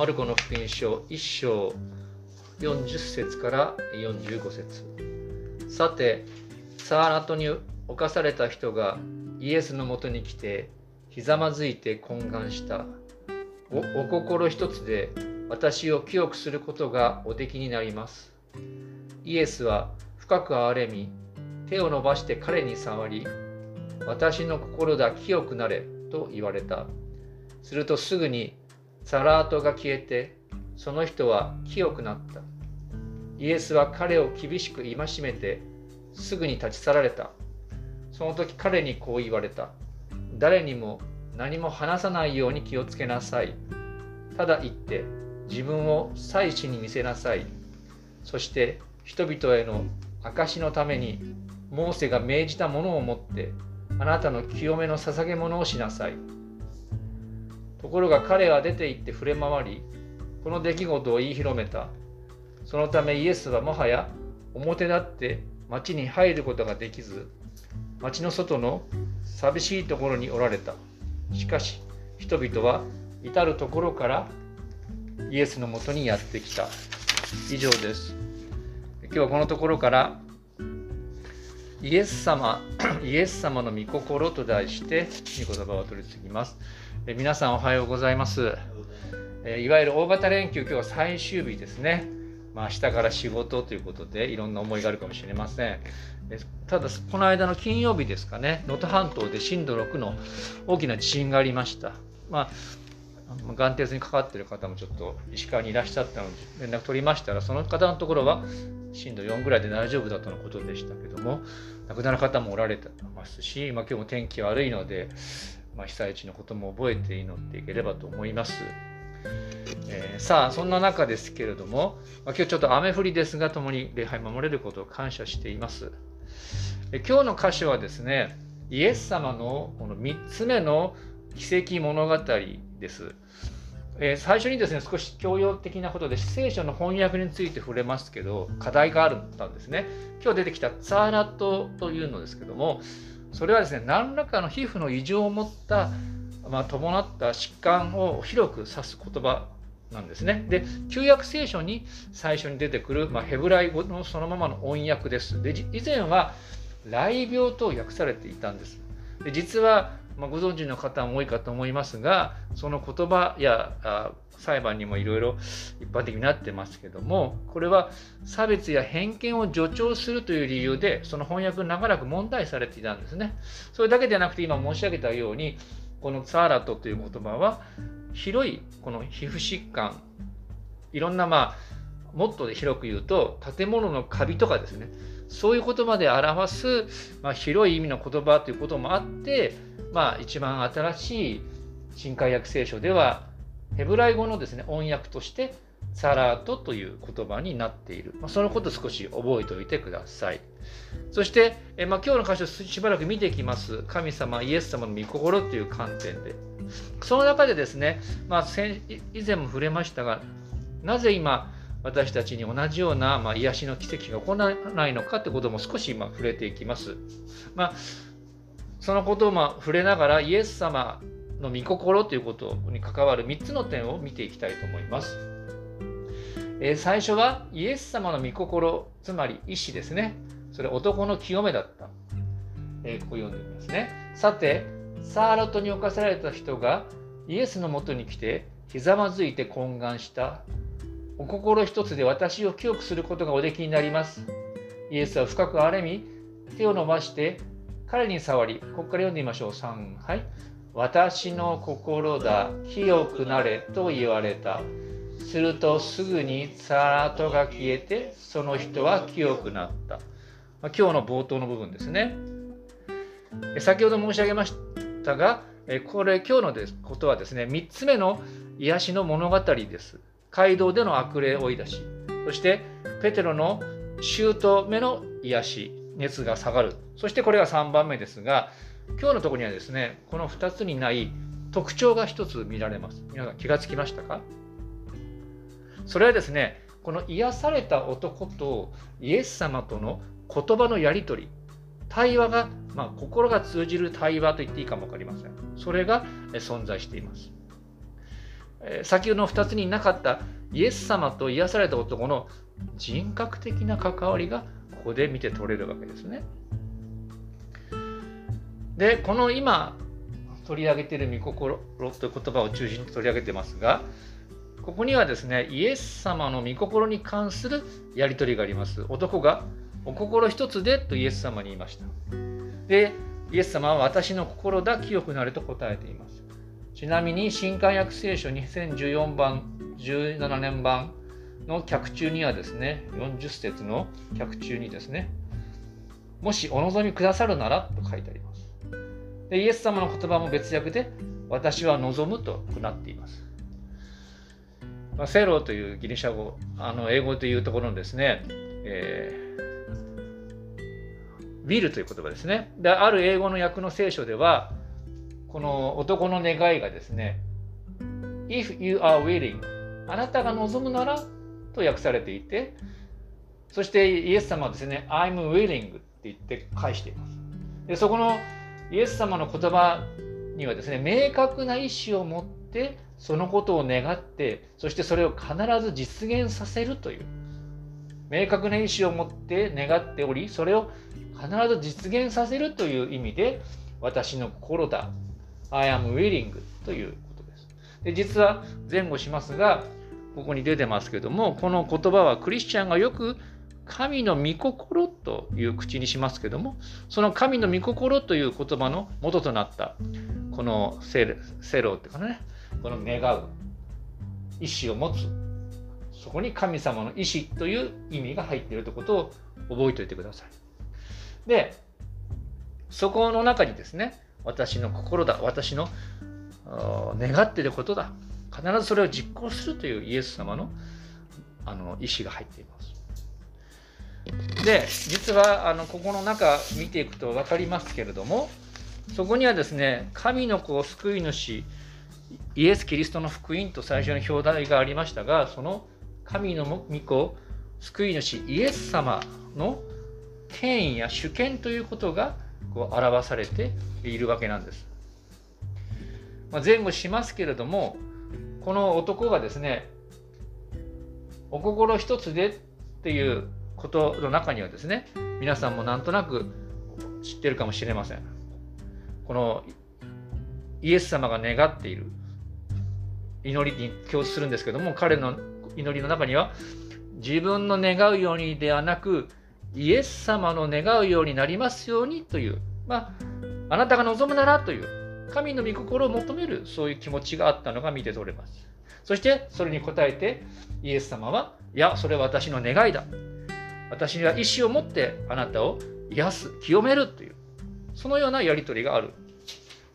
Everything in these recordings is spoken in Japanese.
マルコの福音書1章40節から45節。さてサーラトに侵された人がイエスのもとに来てひざまずいて懇願した。お心一つで私を清くすることがおできになります。イエスは深く憐れみ手を伸ばして彼に触り私の心だ清くなれと言われた。するとすぐにサラートが消えてその人は清くなった。イエスは彼を厳しく戒めてすぐに立ち去られた。その時彼にこう言われた。誰にも何も話さないように気をつけなさい。ただ言って自分を祭司に見せなさい。そして人々への証のためにモーセが命じたものを持ってあなたの清めの捧げ物をしなさい。ところが彼は出て行って触れ回りこの出来事を言い広めた。そのためイエスはもはや表立って町に入ることができず町の外の寂しいところにおられた。しかし人々は至る所からイエスのもとにやってきた。以上です。今日はこのところからイエス様イエス様の御心と題して御言葉を取り次ぎます。え皆さんおはようございます。えいわゆる大型連休今日は最終日ですね。まあ、明日から仕事ということでいろんな思いがあるかもしれません。ただこの間の金曜日ですかね能登半島で震度6の大きな地震がありました。まあ眼鉄にかかっている方もちょっと石川にいらっしゃったので連絡取りましたらその方のところは震度4ぐらいで大丈夫だとのことでしたけども亡くなる方もおられてますし、まあ、今日も天気悪いので、まあ、被災地のことも覚えて祈っていければと思います。えー、さあそんな中ですけれども、まあ、今日ちょっと雨降りですが共に礼拝守れることを感謝しています。え今日の箇所はですねイエス様のこの3つ目の奇跡物語です。えー、最初にですね少し教養的なことで聖書の翻訳について触れますけど課題があったんですね今日出てきたツァーラットというのですけどもそれはですね何らかの皮膚の異常を持った、まあ、伴った疾患を広く指す言葉なんですね。で旧約聖書に最初に出てくる、まあ、ヘブライ語のそのままの音訳です。で以前は雷病と訳されていたんです。で実はまあ、ご存知の方も多いかと思いますがその言葉やあ裁判にもいろいろ一般的になってますけどもこれは差別や偏見を助長するという理由でその翻訳長らく問題されていたんですね。それだけではなくて今申し上げたようにこのツァーラトという言葉は広いこの皮膚疾患いろんなまあもっと広く言うと建物のカビとかですねそういう言葉で表す、まあ、広い意味の言葉ということもあってまあ、一番新しい新海訳聖書ではヘブライ語のですね音訳としてサラートという言葉になっている、まあ、そのこと少し覚えておいてください。そして、えまあ、今日の箇所しばらく見ていきます。神様イエス様の御心という観点で。その中でですね、まあ、以前も触れましたがなぜ今私たちに同じような、まあ、癒しの奇跡が起こらないのかということも少し今触れていきます。まあそのことをま触れながらイエス様の御心ということに関わる3つの点を見ていきたいと思います。えー、最初はイエス様の御心、つまり意志ですね。それ男の清めだった。えー、ここ読んでみますね。さて、サーラトに侵された人がイエスのもとに来てひざまずいて懇願した。お心一つで私を清くすることがおできになります。イエスは深く憐れみ、手を伸ばして彼に触り、ここから読んでみましょう。3、はい。私の心だ、清くなれと言われた。するとすぐにサラトが消えて、その人は清くなった。まあ、今日の冒頭の部分ですね。先ほど申し上げましたが、これ今日のことはですね、3つ目の癒しの物語です。街道での悪霊追い出し、そしてペテロの姑の癒し、熱が下がる。そしてこれが3番目ですが、今日のところにはですね、この2つにない特徴が1つ見られます。皆さん気がつきましたか？それはですね、この癒された男とイエス様との言葉のやり取り、対話が、まあ、心が通じる対話と言っていいかも分かりません。それが存在しています。先ほどの2つになかったイエス様と癒された男の人格的な関わりがここで見て取れるわけですね。でこの今取り上げている御心という言葉を中心に取り上げてますがここにはですねイエス様の御心に関するやり取りがあります。男がお心一つでとイエス様に言いました。でイエス様は私の心だ清くなると答えています。ちなみに新海約聖書2014番17年版の脚中にはですね40節の脚中にですねもしお望みくださるならと書いてあります。でイエス様の言葉も別訳で私は望むとなっています。まあ、セロというギリシャ語、あの英語というところのですね、えー、ビルという言葉ですね。で、ある英語の訳の聖書では、この男の願いがですね、If you are willing あなたが望むならと訳されていて、そしてイエス様はですね、I'm willing って言って返しています。でそこのイエス様の言葉にはですね、明確な意思を持ってそのことを願って、そしてそれを必ず実現させるという、明確な意思を持って願っており、それを必ず実現させるという意味で、私の心だ、I am willing ということです。で実は前後しますが、ここに出てますけども、この言葉はクリスチャンがよく神の御心という口にしますけども、その神の御心という言葉の元となった、このセロっていうかね、この願う、意志を持つ、そこに神様の意志という意味が入っているということを覚えておいてください。で、そこの中にですね、私の心だ、私の願っていることだ、必ずそれを実行するというイエス様のあの意志が入っています。で実はあのここの中見ていくと分かりますけれどもそこにはですね神の子を救い主イエス・キリストの福音と最初の表題がありましたがその神の御子救い主イエス様の権威や主権ということがこう表されているわけなんです。まあ、前後しますけれどもこの男がですねお心一つでっていうことの中にはですね皆さんもなんとなく知ってるかもしれませんこのイエス様が願っている祈りに共通するんですけども彼の祈りの中には自分の願うようにではなくイエス様の願うようになりますようにというまああなたが望むならという神の御心を求めるそういう気持ちがあったのが見て取れます。そしてそれに応えてイエス様は、いや、それは私の願いだ。私には意志を持ってあなたを癒す、清めるという、そのようなやり取りがある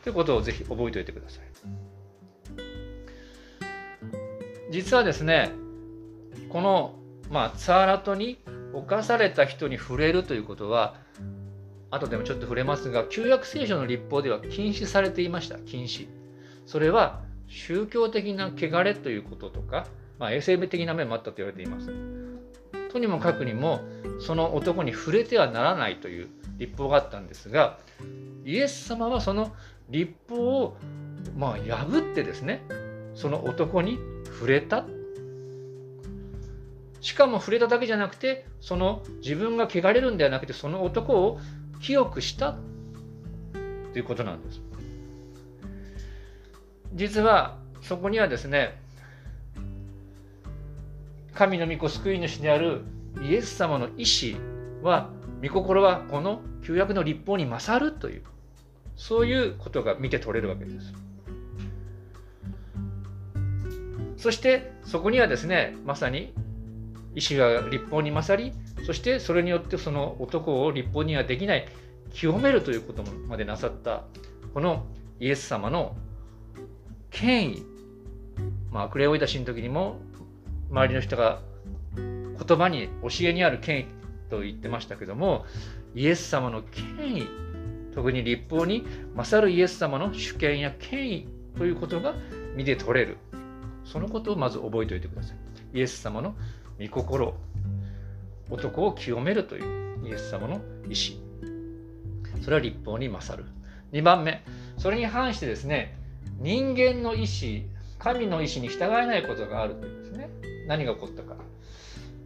ということをぜひ覚えておいてください。実はですね、この、まあ、ツァーラトに侵された人に触れるということは、後でもちょっと触れますが、旧約聖書の立法では禁止されていました。禁止。それは宗教的な汚れということとか、まあ、衛生的な面もあったと言われています。とにもかくにも、その男に触れてはならないという立法があったんですが、イエス様はその立法を、まあ、破ってですね、その男に触れた。しかも触れただけじゃなくて、その自分が汚れるんではなくて、その男を清くしたということなんです。実はそこにはですね、神の御子救い主であるイエス様の意志は、御心はこの旧約の立法に勝るという、そういうことが見て取れるわけです。そしてそこにはですね、まさに意志が立法に勝り、そしてそれによってその男を立法にはできない清めるということまでなさったこのイエス様の権威、まあ、悪霊を追い出しの時にも周りの人が言葉に教えにある権威と言ってましたけどもイエス様の権威特に立法に勝るイエス様の主権や権威ということが見て取れる。そのことをまず覚えておいてください。イエス様の御心男を清めるというイエス様の意志。それは立法に勝る。2番目それに反してですね人間の意志神の意志に従えないことがあるというんですね。何が起こったか。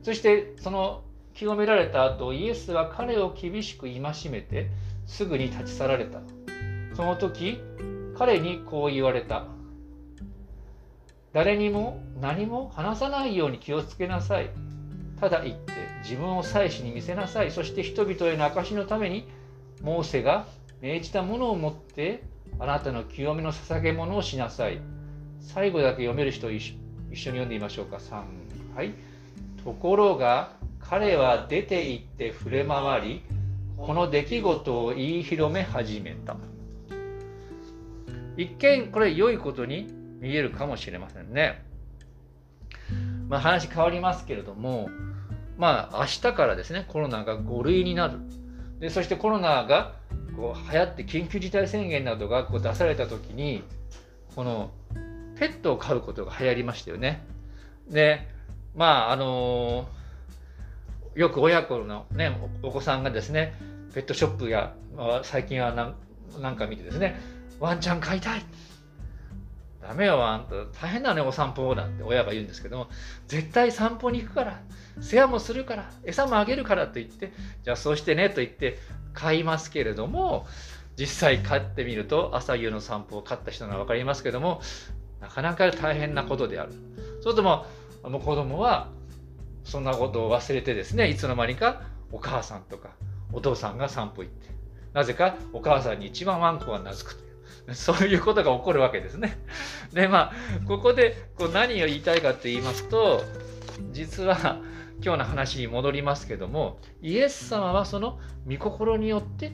そしてその清められた後イエスは彼を厳しく戒めてすぐに立ち去られた。その時彼にこう言われた。誰にも何も話さないように気をつけなさい。ただ言って自分を祭司に見せなさい。そして人々への証のためにモーセが命じたものを持ってあなたの清めの捧げ物をしなさい。最後だけ読める人一緒に読んでみましょうか。3はい。ところが彼は出て行って触れ回りこの出来事を言い広め始めた。一見これ良いことに見えるかもしれませんね。まあ話変わりますけれどもまあ明日からですねコロナが5類になる。でそしてコロナがこう流行って緊急事態宣言などがこう出された時にこのペットを飼うことが流行りましたよね。でまああのー、よく親子の、ね、お子さんがですねペットショップや、まあ、最近はなんか見てですねワンちゃん飼いたい。ダメよあんた。大変だねお散歩なんて親が言うんですけども。絶対散歩に行くから。世話もするから。餌もあげるからと言って。じゃあそうしてねと言って買いますけれども。実際飼ってみると朝夕の散歩を飼った人なら分かりますけども。なかなか大変なことである。そうするともうもう子供はそんなことを忘れてですねいつの間にかお母さんとかお父さんが散歩行って。なぜかお母さんに一番ワンコが懐くと そういうことが起こるわけですね。でまあここでこう何を言いたいかって言いますと実は今日の話に戻りますけどもイエス様はその御心によって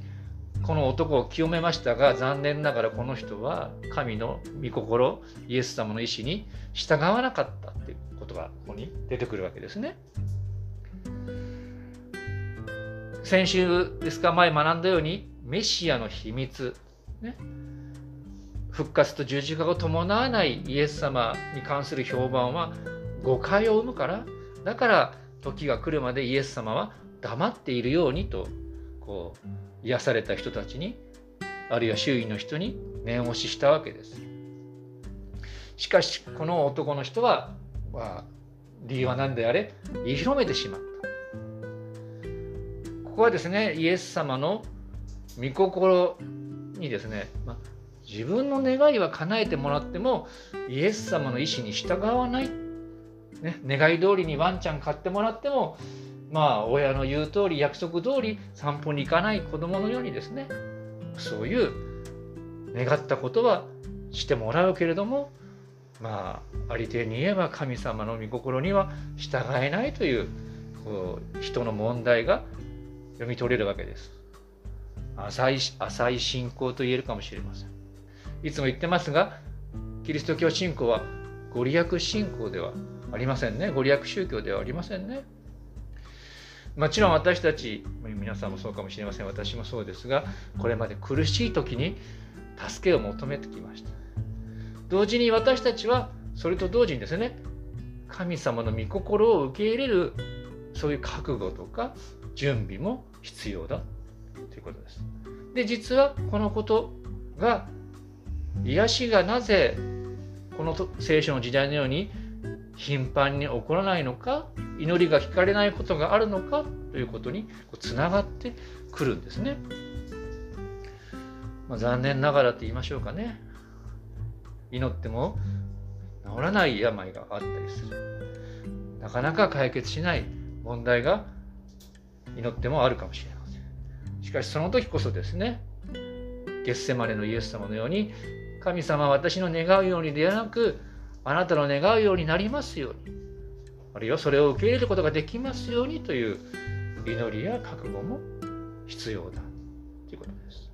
この男を清めましたが残念ながらこの人は神の御心イエス様の意思に従わなかったっていうことがここに出てくるわけですね。先週ですか前学んだようにメシアの秘密、ね、復活と十字架を伴わないイエス様に関する評判は誤解を生むからだから時が来るまでイエス様は黙っているようにとこう癒された人たちにあるいは周囲の人に念押ししたわけです。しかしこの男の人は、まあ、理由は何であれ？言い広めてしまった。ここはですねイエス様の御心にですね、まあ、自分の願いは叶えてもらってもイエス様の意思に従わないね、願い通りにワンちゃん買ってもらってもまあ親の言う通り約束通り散歩に行かない子供のようにですねそういう願ったことはしてもらうけれどもまあありてに言えば神様の御心には従えないというこう人の問題が読み取れるわけです。浅い浅い信仰と言えるかもしれません。いつも言ってますがキリスト教信仰はご利益信仰ではありませんね。ご利益宗教ではありませんね。もちろん私たち、皆さんもそうかもしれません。私もそうですが、これまで苦しい時に助けを求めてきました。同時に私たちは、それと同時にですね、神様の御心を受け入れる、そういう覚悟とか準備も必要だということです。で、実はこのことが、癒しがなぜこの聖書の時代のように頻繁に起こらないのか祈りが聞かれないことがあるのかということにつながってくるんですね。まあ、残念ながらと言いましょうかね。祈っても治らない病があったりする。なかなか解決しない問題が祈ってもあるかもしれません。しかしその時こそですねゲッセマネのイエス様のように神様私の願うようにではなくあなたの願うようになりますようにあるいはそれを受け入れることができますようにという祈りや覚悟も必要だということです。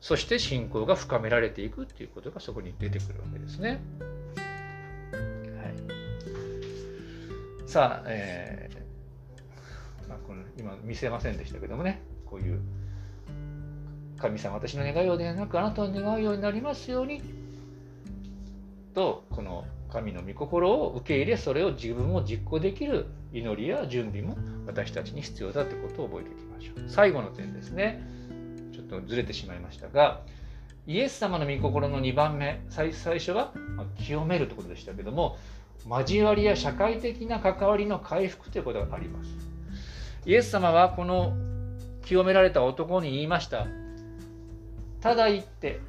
そして信仰が深められていくということがそこに出てくるわけですね。はい、さあ、えーまあ、この今見せませんでしたけどもねこういう神様私の願いようではなくあなたの願うようになりますように。とこの神の御心を受け入れそれを自分も実行できる祈りや準備も私たちに必要だということを覚えておきましょう。最後の点ですね。ちょっとずれてしまいましたがイエス様の御心の2番目最初は清めるということでしたけども交わりや社会的な関わりの回復ということがあります。イエス様はこの清められた男に言いました。ただ言って、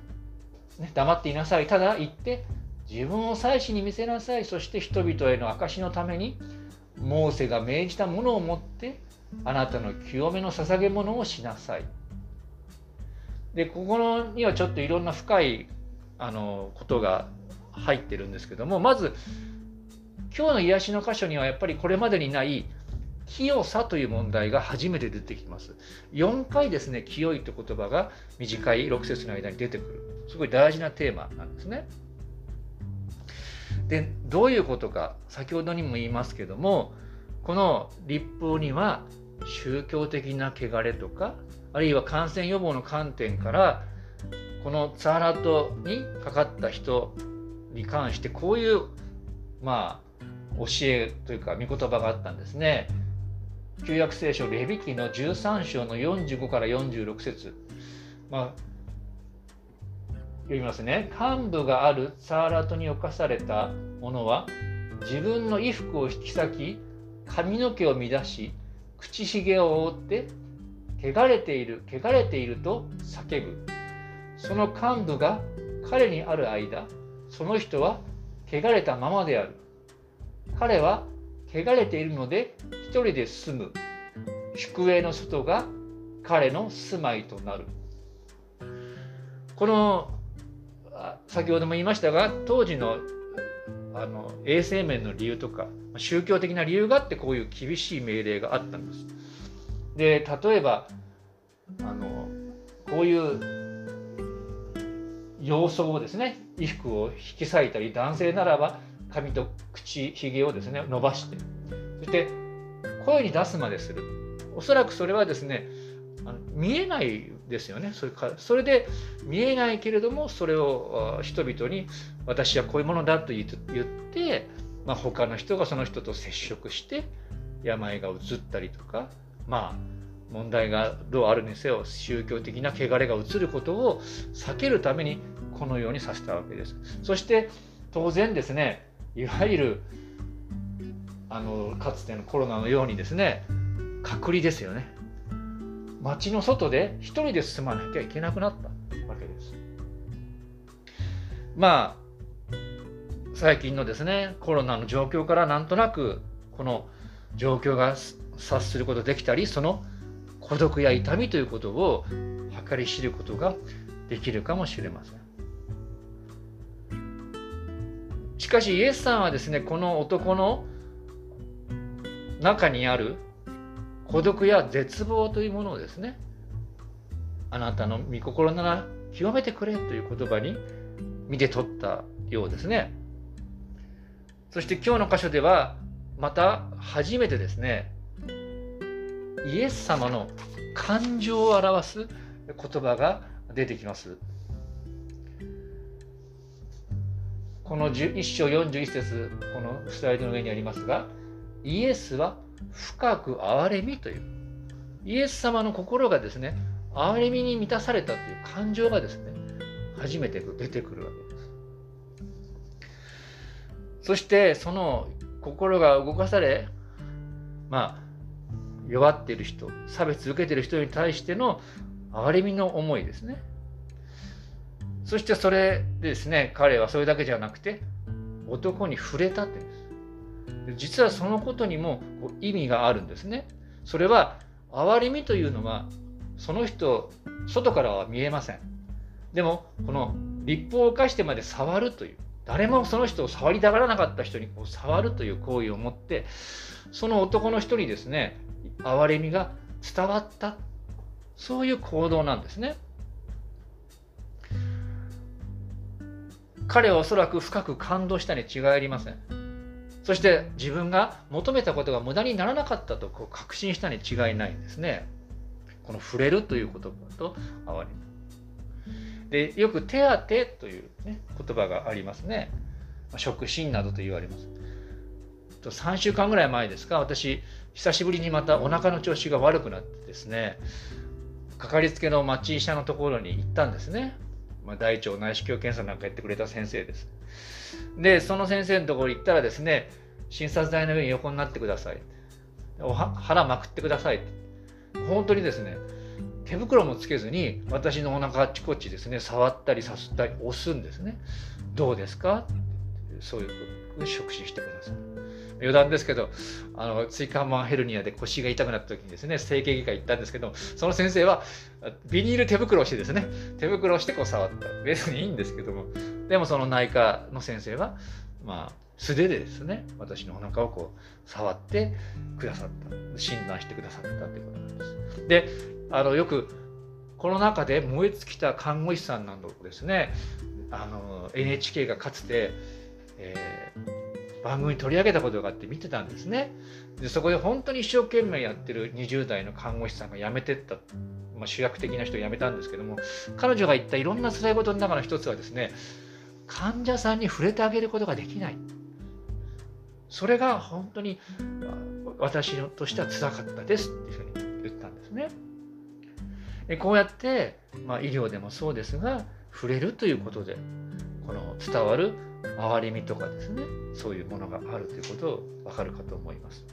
ね、黙っていなさい。ただ言って自分を祭司に見せなさい。そして人々への証のためにモーセが命じたものを持ってあなたの清めの捧げ物をしなさい。でここのにはちょっといろんな深いあのことが入ってるんですけどもまず今日の癒しの箇所にはやっぱりこれまでにない清さという問題が初めて出てきます。4回ですね、清いという言葉が短い6節の間に出てくる。すごい大事なテーマなんですね。で、どういうことか、先ほどにも言いますけども、この立法には宗教的な汚れとか、あるいは感染予防の観点から、このツァラトにかかった人に関してこういうまあ教えというか御言葉があったんですね。旧約聖書レビ記の13章の45から46節。まあ読みますね。幹部があるツァーラトに侵された者は自分の衣服を引き裂き髪の毛を乱し口ひげを覆って汚れている汚れていると叫ぶ。その幹部が彼にある間その人は汚れたままである。彼は汚れているので一人で住む宿営の外が彼の住まいとなるこの先ほども言いましたが当時のあの衛生面の理由とか宗教的な理由があってこういう厳しい命令があったんです。で例えばあのこういう様相をですね衣服を引き裂いたり男性ならば髪と口ひげをですね伸ばして。そして声に出すまでする。おそらくそれはですね見えないですよね。それかそれで見えないけれどもそれを人々に私はこういうものだと言って、まあ、他の人がその人と接触して病がうつったりとかまあ問題がどうあるにせよ宗教的な汚れがうつることを避けるためにこのようにさせたわけです。そして当然ですねいわゆるあのかつてのコロナのようにですね隔離ですよね。街の外で一人で進まなきゃいけなくなったわけです。まあ最近のですねコロナの状況からなんとなくこの状況が察することできたりその孤独や痛みということを計り知ることができるかもしれません。しかしイエスさんはですねこの男の中にある孤独や絶望というものをですねあなたの御心なら極めてくれという言葉に見て取ったようですね。そして今日の箇所ではまた初めてですねイエス様の感情を表す言葉が出てきます。この1章41節このスライドの上にありますがイエスは深く憐れみというイエス様の心がですね憐れみに満たされたという感情がですね初めて出てくるわけです。そしてその心が動かされまあ弱っている人差別受けている人に対しての憐れみの思いですね。そしてそれでですね彼はそれだけじゃなくて男に触れたって言うんです。実はそのことにも意味があるんですね。それは憐れみというのはその人外からは見えません。でもこの立法を犯してまで触るという誰もその人を触りたがらなかった人にこう触るという行為を持ってその男の人にですね憐れみが伝わった。そういう行動なんですね。彼はおそらく深く感動したに違いありません。そして自分が求めたことが無駄にならなかったとこう確信したに違いないんですね。この触れるという言葉と哀れみ。で、よく手当てという、ね、言葉がありますね。触診などと言われます。3週間ぐらい前ですか、私、久しぶりにまたお腹の調子が悪くなってですね、かかりつけの町医者のところに行ったんですね。まあ、大腸内視鏡検査なんかやってくれた先生です。で、その先生のところに行ったらですね、診察台の上に横になってください。腹まくってください。本当にですね、手袋もつけずに私のお腹あっちこっちですね、触ったりさすったり押すんですね。どうですか？そういう触診してください。余談ですけど、あの椎間板ヘルニアで腰が痛くなった時にですね、整形外科行ったんですけど、その先生はビニール手袋をしてですね、手袋をしてこう触った。別にいいんですけども、でもその内科の先生は、まあ、素手でですね、私のお腹をこう触ってくださった。診断してくださったということなんです。で、あのよくコロナ禍で燃え尽きた看護師さんなどですね、あの NHK がかつて、えー、番組取り上げたことがあって見てたんですねでそこで本当に一生懸命やってる20代の看護師さんが辞めてった、まあ、主役的な人を辞めたんですけども彼女が言ったいろんな辛いことの中の一つはですね患者さんに触れてあげることができないそれが本当に私としては辛かったですっていうふうに言ったんですね。こうやって、まあ、医療でもそうですが触れるということでこの伝わる回り身とかですねそういうものがあるということを分かるかと思います。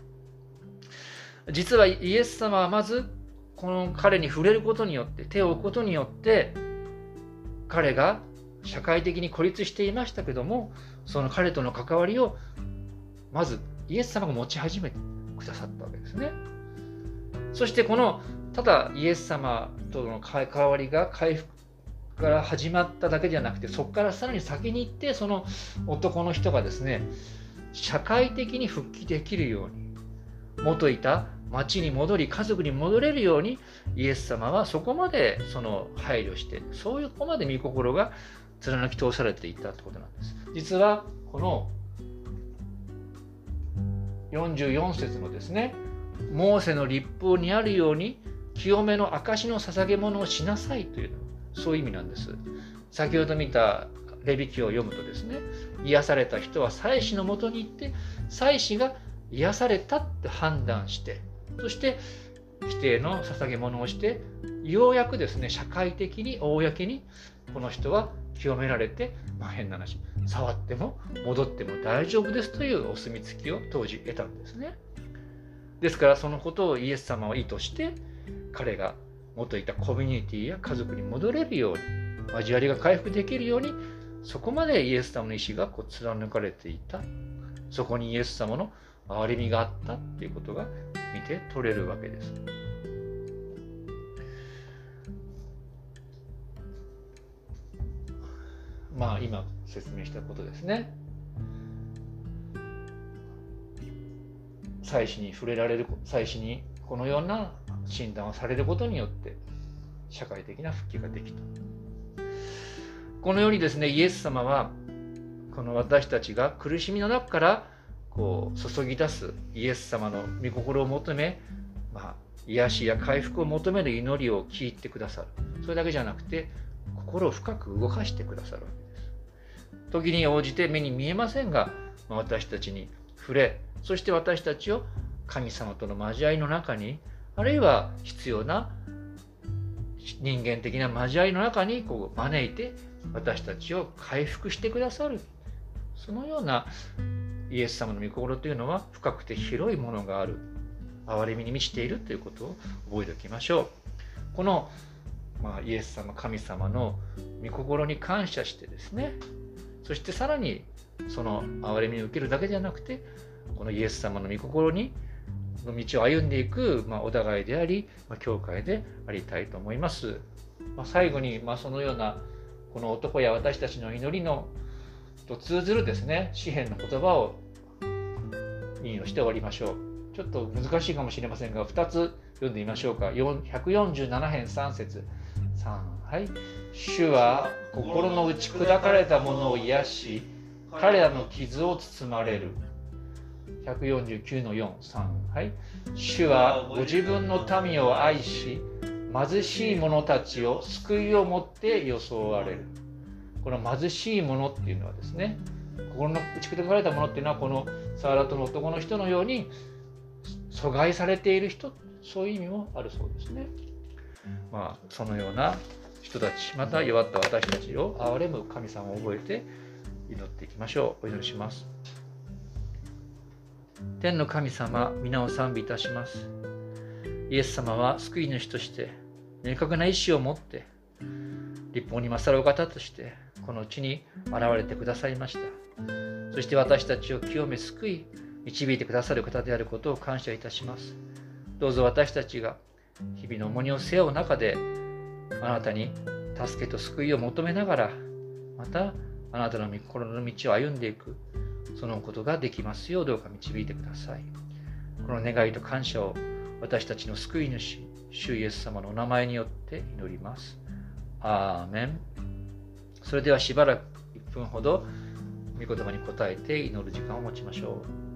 実はイエス様はまずこの彼に触れることによって手を置くことによって彼が社会的に孤立していましたけどもその彼との関わりをまずイエス様が持ち始めてくださったわけですね。そしてこのただイエス様との関わりが回復から始まっただけじゃなくてそこからさらに先に行ってその男の人がですね社会的に復帰できるように元いた町に戻り家族に戻れるようにイエス様はそこまでその配慮してそういうこまで御心が貫き通されていったってことなんです。実はこの44節のですねモーセの立法にあるように清めの証の捧げ物をしなさいというそういう意味なんです。先ほど見たレビ記を読むとですね、癒された人は祭司のもとに行って、祭司が癒されたって判断して、そして否定の捧げ物をして、ようやくですね、社会的に、公に、この人は清められて、まあ、変な話、触っても戻っても大丈夫ですというお墨付きを当時得たんですね。ですからそのことをイエス様は意図して彼が元いたコミュニティや家族に戻れるように交わりが回復できるようにそこまでイエス様の意志がこう貫かれていたそこにイエス様の憐れみがあったっていうことが見て取れるわけです。まあ今説明したことですね。祭祀に触れられる祭祀にこのような診断をされることによって社会的な復帰ができた。このようにですねイエス様はこの私たちが苦しみの中からこう注ぎ出すイエス様の御心を求め、まあ、癒しや回復を求める祈りを聞いてくださる。それだけじゃなくて心を深く動かしてくださるわけです。時に応じて目に見えませんが私たちに触れそして私たちを神様との交わりの中にあるいは必要な人間的な交わりの中にこう招いて私たちを回復してくださる。そのようなイエス様の御心というのは深くて広いものがある。憐れみに満ちているということを覚えておきましょう。この、まあ、イエス様神様の御心に感謝してですね。そしてさらにその憐れみを受けるだけじゃなくてこのイエス様の御心にの道を歩んでいく、まあ、お互いであり、まあ、教会でありたいと思います。まあ、最後に、まあ、そのようなこの男や私たちの祈りのと通ずるですね詩篇の言葉を引用して終わりましょう。ちょっと難しいかもしれませんが2つ読んでみましょうか。147編3節3はい。主は心の打ち砕かれたものを癒し彼らの傷を包まれる。149の4、3。はい。主はご自分の民を愛し、貧しい者たちを救いをもって装われる。この貧しい者っていうのはですね、心の打ち砕かれたものっていうのは、このサーラトの男の人のように阻害されている人、そういう意味もあるそうですね。まあ、そのような人人たち、また弱った私たちを憐れむ神様を覚えて祈っていきましょう。お祈りします。天の神様、皆を賛美いたします。イエス様は救い主として、明確な意志を持って、立法に勝るお方として、この地に現れてくださいました。そして私たちを清め救い、導いてくださる方であることを感謝いたします。どうぞ私たちが日々の重荷を背負う中で、あなたに助けと救いを求めながら、またあなたの心の道を歩んでいく、そのことができますようどうか導いてください。この願いと感謝を私たちの救い主、主イエス様のお名前によって祈ります。アーメン。それではしばらく1分ほど御言葉に答えて祈る時間を持ちましょう。